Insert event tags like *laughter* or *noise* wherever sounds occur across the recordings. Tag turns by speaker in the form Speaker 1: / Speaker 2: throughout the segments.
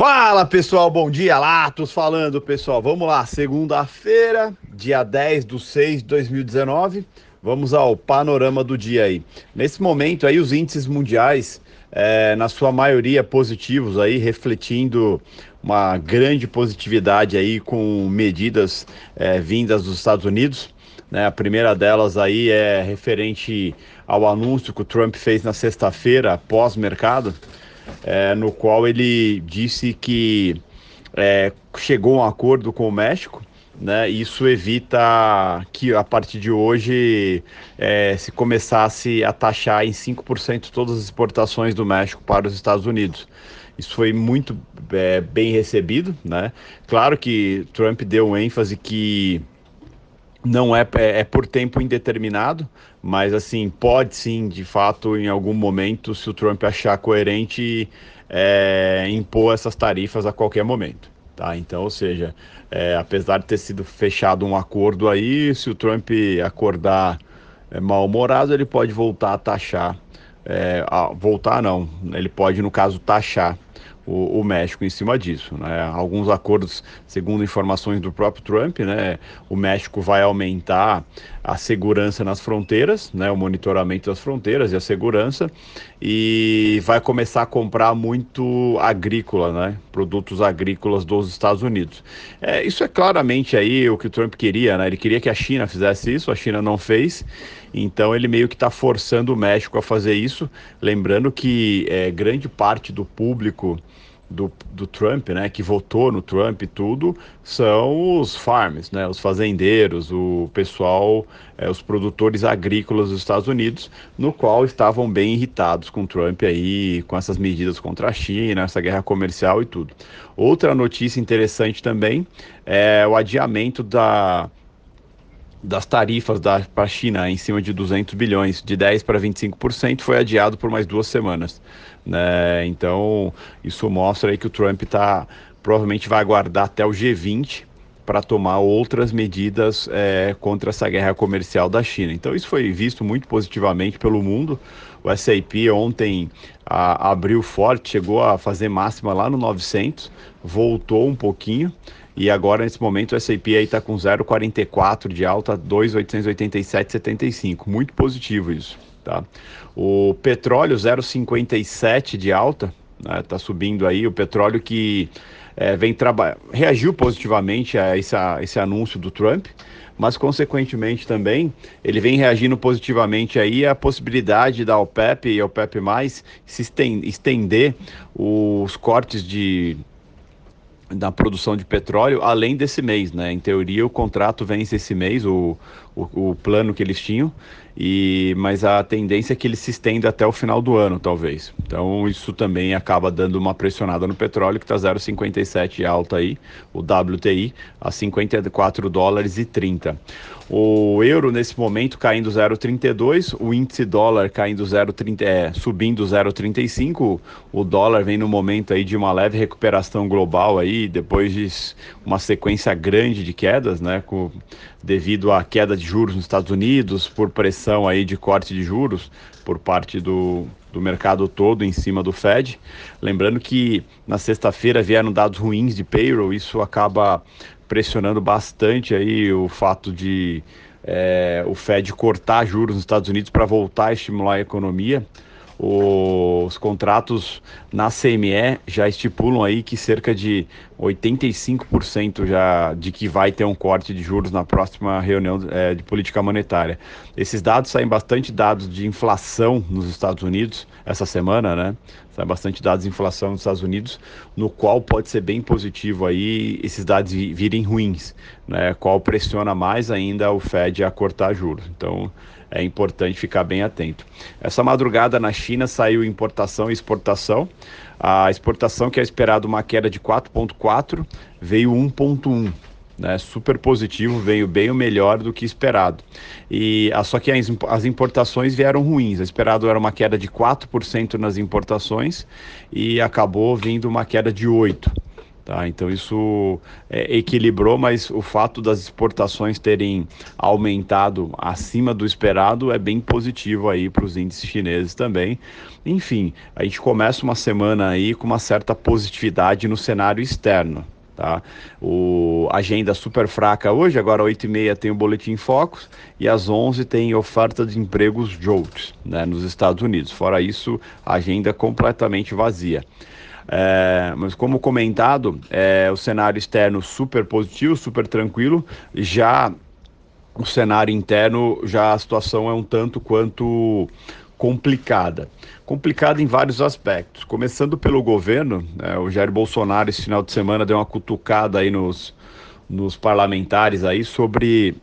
Speaker 1: Fala pessoal, bom dia, Latos falando pessoal. Vamos lá, segunda-feira, dia 10 de 6 de 2019. Vamos ao panorama do dia aí. Nesse momento aí, os índices mundiais, é, na sua maioria positivos aí, refletindo uma grande positividade aí com medidas é, vindas dos Estados Unidos. Né? A primeira delas aí é referente ao anúncio que o Trump fez na sexta-feira, pós-mercado é, no qual ele disse que é, chegou a um acordo com o México. Né, isso evita que a partir de hoje é, se começasse a taxar em 5% todas as exportações do México para os Estados Unidos. Isso foi muito é, bem recebido, né? Claro que Trump deu ênfase que não é, é, é, por tempo indeterminado, mas assim, pode sim, de fato, em algum momento, se o Trump achar coerente, é, impor essas tarifas a qualquer momento. Tá? Então, ou seja, é, apesar de ter sido fechado um acordo aí, se o Trump acordar é, mal-humorado, ele pode voltar a taxar, é, a, voltar não, ele pode, no caso, taxar o, o, México em cima disso. Né? Alguns acordos, segundo informações do próprio Trump, né, o México vai aumentar a segurança nas fronteiras, né, o monitoramento das fronteiras e a segurança, e vai começar a comprar muito agrícola, né, produtos agrícolas dos Estados Unidos. É, isso é claramente aí o que o Trump queria, né? ele queria que a China fizesse isso, a China não fez, então ele meio que está forçando o México a fazer isso, lembrando que é, grande parte do público do, do Trump, né, que votou no Trump e tudo, são os farms, né, os fazendeiros, o pessoal, é, os produtores agrícolas dos Estados Unidos, no qual estavam bem irritados com o Trump aí, com essas medidas contra a China, essa guerra comercial e tudo. Outra notícia interessante também é o adiamento da das tarifas da, para a China em cima de 200 bilhões, de 10% para 25%, foi adiado por mais duas semanas. Né? Então, isso mostra aí que o Trump tá, provavelmente vai aguardar até o G20 para tomar outras medidas é, contra essa guerra comercial da China. Então, isso foi visto muito positivamente pelo mundo. O SAP ontem a, abriu forte, chegou a fazer máxima lá no 900, voltou um pouquinho e agora, nesse momento, o S&P está com 0,44 de alta, 2,887,75. Muito positivo isso, tá? O petróleo, 0,57 de alta, né? Tá subindo aí. O petróleo que é, vem reagiu positivamente a esse, a esse anúncio do Trump, mas consequentemente também ele vem reagindo positivamente aí a possibilidade da OPEP e OPEP+, se estender os cortes de da produção de petróleo além desse mês, né? Em teoria o contrato vence esse mês, o, o, o, plano que eles tinham, e mas a tendência é que ele se estenda até o final do ano, talvez. Então isso também acaba dando uma pressionada no petróleo que está 0,57 alta aí, o WTI a 54 dólares e 30. O euro nesse momento caindo 0,32, o índice dólar caindo 0,30, é, subindo 0,35. O dólar vem no momento aí de uma leve recuperação global aí, depois de uma sequência grande de quedas, né, com, devido à queda de juros nos Estados Unidos, por pressão aí de corte de juros por parte do, do mercado todo em cima do Fed. Lembrando que na sexta-feira vieram dados ruins de payroll, isso acaba pressionando bastante aí o fato de é, o Fed cortar juros nos Estados Unidos para voltar a estimular a economia. Os contratos na CME já estipulam aí que cerca de 85% já de que vai ter um corte de juros na próxima reunião é, de política monetária. Esses dados saem bastante dados de inflação nos Estados Unidos essa semana, né? Sai bastante dados de inflação nos Estados Unidos, no qual pode ser bem positivo aí esses dados virem ruins, né? Qual pressiona mais ainda o Fed a cortar juros. Então é importante ficar bem atento. Essa madrugada na China saiu importação e exportação. A exportação, que é esperado uma queda de 4,4, veio 1,1. Né, super positivo, veio bem o melhor do que esperado. E ah, só que as, importações vieram ruins. O esperado era uma queda de 4% nas importações e acabou vindo uma queda de 8%. Tá? Então isso é, equilibrou, mas o fato das exportações terem aumentado acima do esperado é bem positivo aí para os índices chineses também. Enfim, a gente começa uma semana aí com uma certa positividade no cenário externo. Tá? O agenda super fraca hoje, agora 8h30 tem o Boletim Focus e às 11 tem oferta de empregos JOLTS né, nos Estados Unidos. Fora isso, a agenda completamente vazia. É, mas como comentado, é, o cenário externo super positivo, super tranquilo. Já o cenário interno, já a situação é um tanto quanto complicada. Complicada em vários aspectos. Começando pelo governo, né, o Jair Bolsonaro esse final de semana deu uma cutucada aí nos, nos parlamentares aí sobre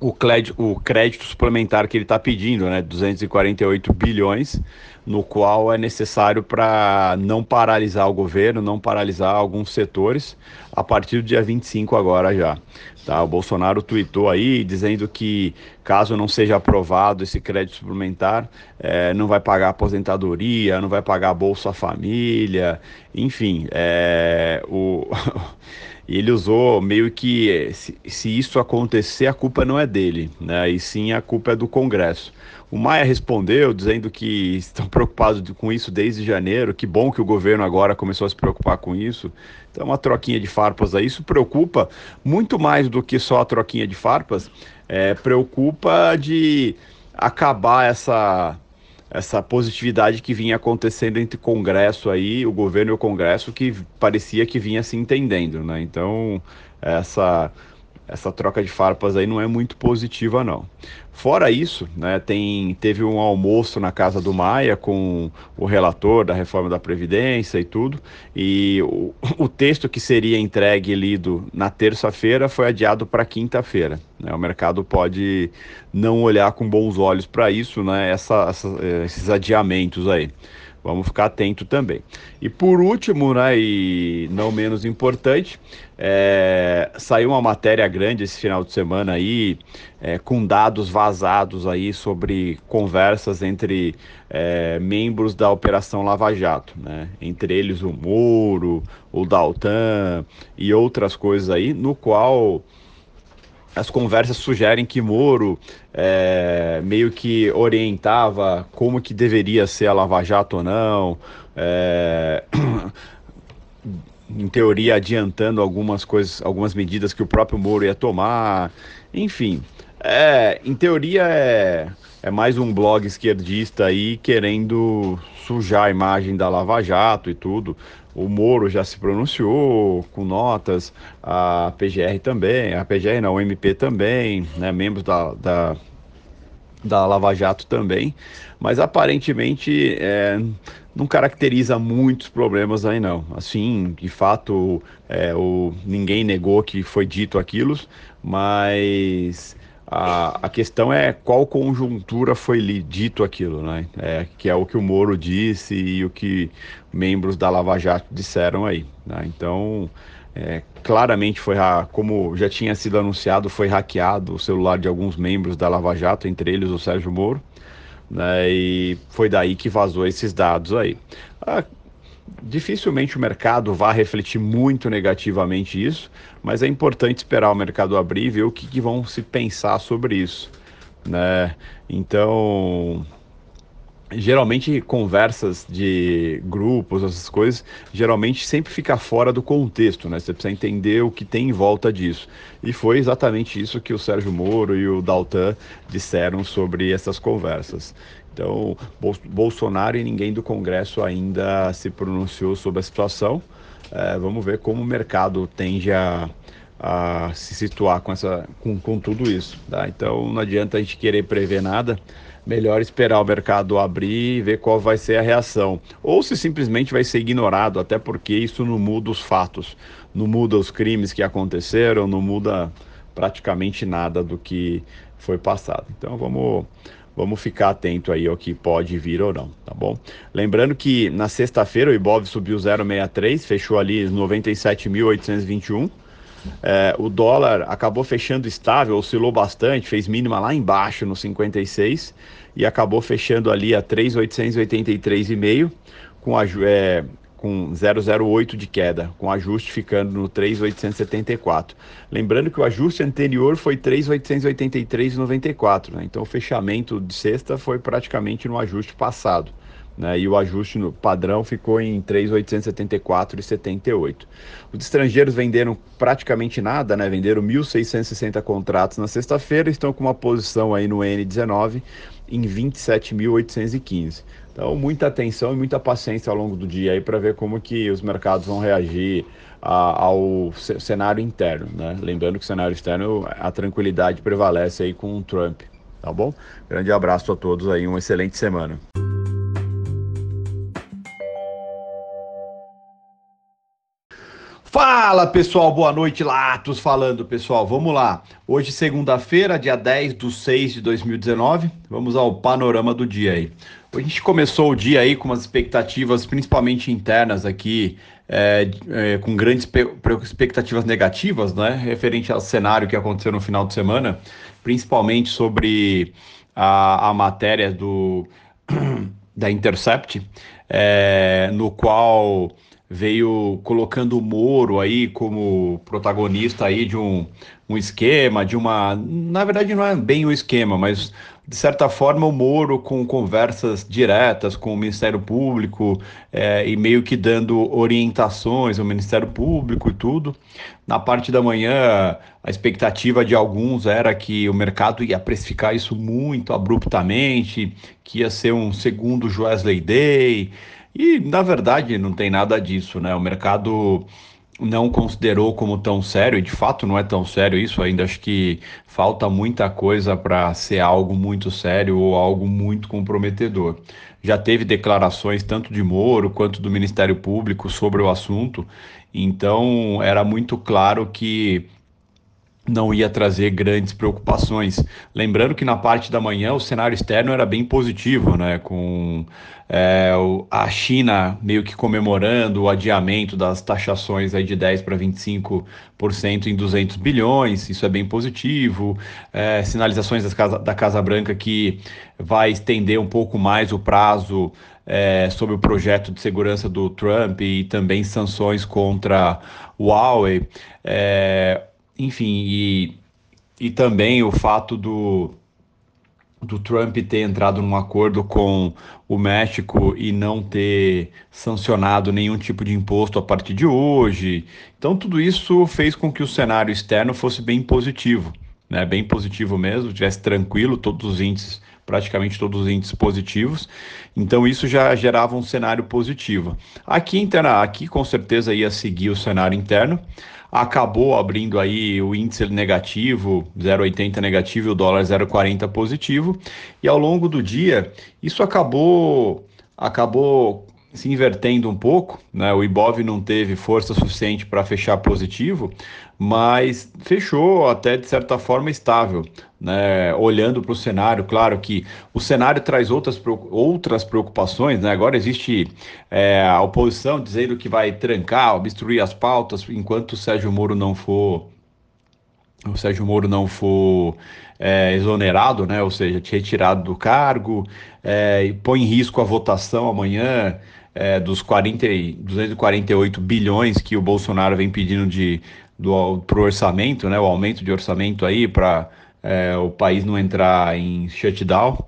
Speaker 1: o crédito, o crédito suplementar que ele está pedindo, né, 248 bilhões, no qual é necessário para não paralisar o governo, não paralisar alguns setores, a partir do dia 25 agora já. Tá? O Bolsonaro tweetou aí dizendo que caso não seja aprovado esse crédito suplementar, é, não vai pagar aposentadoria, não vai pagar Bolsa Família, enfim, é, o *laughs* E ele usou meio que se, se, isso acontecer, a culpa não é dele, né? E sim a culpa é do Congresso. O Maia respondeu dizendo que *laughs* estão preocupados com isso desde janeiro. Que bom que o governo agora começou a se preocupar com isso. Então, uma troquinha de farpas aí. Isso preocupa muito mais do que só a troquinha de farpas. É, preocupa de acabar essa essa positividade que vinha acontecendo entre Congresso aí, o governo e o Congresso, que parecia que vinha se entendendo, né? Então, essa essa troca de farpas aí não é muito positiva não. Fora isso, né, tem, teve um almoço na casa do Maia com o relator da reforma da Previdência e tudo, e o, o texto que seria entregue e lido na terça-feira foi adiado para quinta-feira. Né? O mercado pode não olhar com bons olhos para isso, né, essa, essa, esses adiamentos aí. Vamos ficar atento também. E por último, né, e não menos importante, é, saiu uma matéria grande esse final de semana aí, é, com dados vazados aí sobre conversas entre é, membros da Operação Lava Jato, né? Entre eles o Moro, o Daltan e outras coisas aí, no qual as conversas sugerem que Moro é, meio que orientava como que deveria ser a Lava Jato ou não, é, *clears throat* em teoria adiantando algumas coisas, algumas medidas que o próprio Moro ia tomar, enfim, é, em teoria é, é mais um blog esquerdista aí querendo sujar a imagem da Lava Jato e tudo. O Moro já se pronunciou com notas, a PGR também, a PGR não, o MP também, né, membros da, da, da Lava Jato também, mas aparentemente é, não caracteriza muitos problemas aí não. Assim, de fato, é, o, ninguém negou que foi dito aquilo, mas a, a questão é qual conjuntura foi dito aquilo, né? É, que é o que o Moro disse e o que membros da Lava Jato disseram aí. Né? Então, é, claramente foi, como já tinha sido anunciado, foi hackeado o celular de alguns membros da Lava Jato, entre eles o Sérgio Moro, né? e foi daí que vazou esses dados aí. Ah, dificilmente o mercado vai refletir muito negativamente isso, mas é importante esperar o mercado abrir e ver o que, que vão se pensar sobre isso, né? Então, geralmente conversas de grupos, essas coisas, geralmente sempre fica fora do contexto, né? Você precisa entender o que tem em volta disso. E foi exatamente isso que o Sérgio Moro e o Daltan disseram sobre essas conversas. Então, Bolsonaro e ninguém do Congresso ainda se pronunciou sobre a situação. É, vamos ver como o mercado tende a, a se situar com, essa, com, com tudo isso. Tá? Então, não adianta a gente querer prever nada. Melhor esperar o mercado abrir e ver qual vai ser a reação. Ou se simplesmente vai ser ignorado, até porque isso não muda os fatos, não muda os crimes que aconteceram, não muda praticamente nada do que foi passado. Então, vamos Vamos ficar atento aí ao que pode vir ou não, tá bom? Lembrando que na sexta-feira o Ibov subiu 0,63, fechou ali 97.821. É, o dólar acabou fechando estável, oscilou bastante, fez mínima lá embaixo no 56 e acabou fechando ali a 3.883,5 com a, é, com 0,08 de queda, com ajuste ficando no 3,874. Lembrando que o ajuste anterior foi 3,883,94, né? então o fechamento de sexta foi praticamente no ajuste passado. Né, e o ajuste no padrão ficou em 3.874,78. Os estrangeiros venderam praticamente nada, né, venderam 1.660 contratos na sexta-feira, estão com uma posição aí no N19 em 27.815. Então, muita atenção e muita paciência ao longo do dia aí para ver como que os mercados vão reagir a, ao cenário interno, né? Lembrando que o cenário externo, a tranquilidade prevalece aí com o Trump, tá bom? Grande abraço a todos aí, uma excelente semana. Fala pessoal, boa noite, Latos falando pessoal, vamos lá. Hoje, segunda-feira, dia 10 de 6 de 2019, vamos ao panorama do dia aí. A gente começou o dia aí com umas expectativas, principalmente internas aqui, é, é, com grandes expectativas negativas, né, referente ao cenário que aconteceu no final de semana, principalmente sobre a, a matéria do *clears throat* da Intercept, é, no qual veio colocando o Moro aí como protagonista aí de um, um esquema, de uma. Na verdade, não é bem um esquema, mas de certa forma o Moro com conversas diretas com o Ministério Público é, e meio que dando orientações ao Ministério Público e tudo. Na parte da manhã, a expectativa de alguns era que o mercado ia precificar isso muito abruptamente, que ia ser um segundo Wesley Day. E, na verdade, não tem nada disso, né? O mercado não considerou como tão sério, e de fato não é tão sério isso, ainda acho que falta muita coisa para ser algo muito sério ou algo muito comprometedor. Já teve declarações tanto de Moro quanto do Ministério Público sobre o assunto, então era muito claro que não ia trazer grandes preocupações. Lembrando que na parte da manhã o cenário externo era bem positivo, né? com é, a China meio que comemorando o adiamento das taxações aí de 10% para 25% em 200 bilhões, isso é bem positivo. É, sinalizações casa, da Casa Branca que vai estender um pouco mais o prazo é, sobre o projeto de segurança do Trump e também sanções contra Huawei. É, enfim, e, e também o fato do, do Trump ter entrado num acordo com o México e não ter sancionado nenhum tipo de imposto a partir de hoje. Então, tudo isso fez com que o cenário externo fosse bem positivo, né? bem positivo mesmo, tivesse tranquilo, todos os índices, praticamente todos os índices positivos. Então, isso já gerava um cenário positivo. Aqui, interna, aqui com certeza ia seguir o cenário interno acabou abrindo aí o índice negativo, 0,80 negativo e o dólar 0,40 positivo. E ao longo do dia, isso acabou acabou se invertendo um pouco, né? O Ibov não teve força suficiente para fechar positivo, mas fechou até de certa forma estável, né? Olhando para o cenário, claro que o cenário traz outras, outras preocupações, né? Agora existe é, a oposição dizendo que vai trancar, obstruir as pautas enquanto o Sérgio Moro não for o Sérgio Moro não for é, exonerado, né? Ou seja, retirado do cargo, é, e põe em risco a votação amanhã é, dos 40, 248 bilhões que o Bolsonaro vem pedindo de, do, pro orçamento, né, o aumento de orçamento aí para é, o país não entrar em shutdown.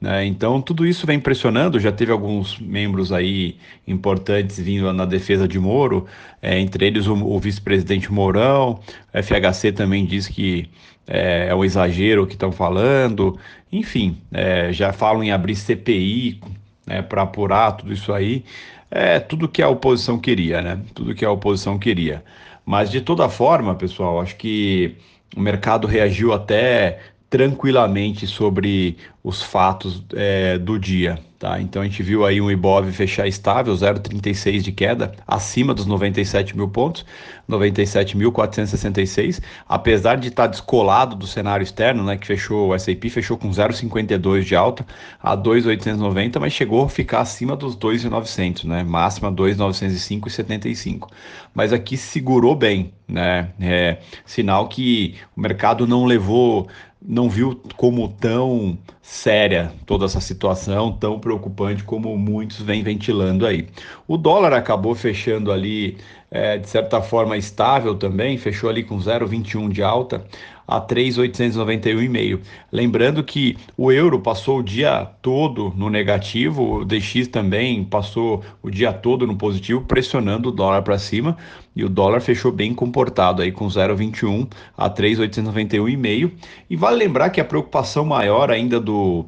Speaker 1: Né? Então, tudo isso vem pressionando. Já teve alguns membros aí importantes vindo na defesa de Moro, é, entre eles o, o vice-presidente Mourão. O FHC também diz que é, é um exagero o que estão falando. Enfim, é, já falam em abrir CPI né, para apurar tudo isso aí. É tudo que a oposição queria, né? Tudo que a oposição queria. Mas de toda forma, pessoal, acho que o mercado reagiu até tranquilamente sobre os fatos é, do dia. Tá? Então a gente viu aí um Ibov fechar estável, 0,36 de queda, acima dos 97 mil pontos, 97.466, apesar de estar descolado do cenário externo, né, que fechou, o S&P fechou com 0,52 de alta a 2,890, mas chegou a ficar acima dos 2,900, né, máxima 2,905,75. Mas aqui segurou bem, né, é sinal que o mercado não levou não viu como tão séria toda essa situação, tão preocupante como muitos vêm ventilando aí. O dólar acabou fechando ali, é, de certa forma, estável também, fechou ali com 0,21 de alta a 3,891,5. Lembrando que o euro passou o dia todo no negativo, o DX também passou o dia todo no positivo, pressionando o dólar para cima, e o dólar fechou bem comportado aí com 0,21 a 3,891,5. E vale lembrar que a preocupação maior ainda do,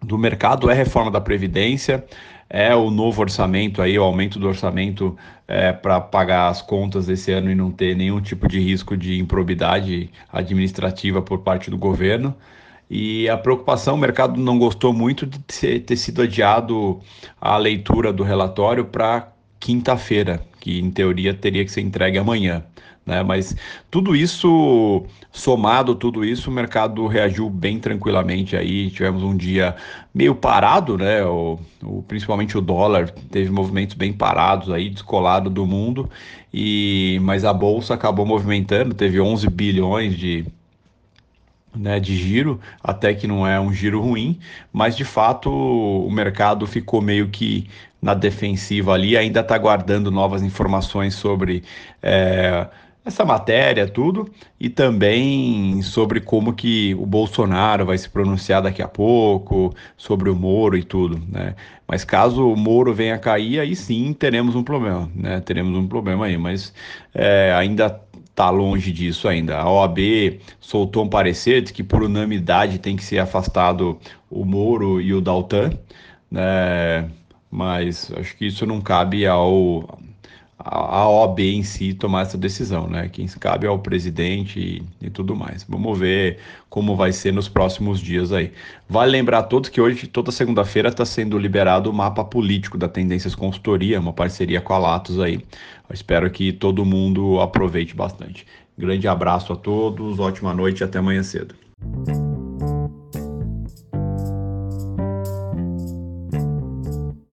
Speaker 1: do mercado é reforma da Previdência é o novo orçamento aí, o aumento do orçamento é, para pagar as contas desse ano e não ter nenhum tipo de risco de improbidade administrativa por parte do governo. E a preocupação, o mercado não gostou muito de ter sido adiado a leitura do relatório para quinta-feira, que em teoria teria que ser entregue amanhã. Né? Mas tudo isso somado, tudo isso, o mercado reagiu bem tranquilamente aí. Tivemos um dia meio parado, né? O, o, principalmente o dólar teve movimentos bem parados aí, descolado do mundo. E mas a bolsa acabou movimentando, teve 11 bilhões de né, de giro, até que não é um giro ruim, mas de fato o mercado ficou meio que na defensiva ali, ainda está guardando novas informações sobre é, essa matéria, tudo, e também sobre como que o Bolsonaro vai se pronunciar daqui a pouco, sobre o Moro e tudo, né? Mas caso o Moro venha a cair, aí sim teremos um problema, né? Teremos um problema aí, mas é, ainda está longe disso ainda. A OAB soltou um parecer de que por unanimidade tem que ser afastado o Moro e o Daltan, né? Mas acho que isso não cabe ao a OAB em si tomar essa decisão, né? Quem cabe ao presidente e, e, tudo mais. Vamos ver como vai ser nos próximos dias aí. Vale lembrar a todos que hoje, toda segunda-feira, está sendo liberado o mapa político da Tendências Consultoria, uma parceria com a Latos aí. Eu espero que todo mundo aproveite bastante. Grande abraço a todos, ótima noite e até amanhã cedo.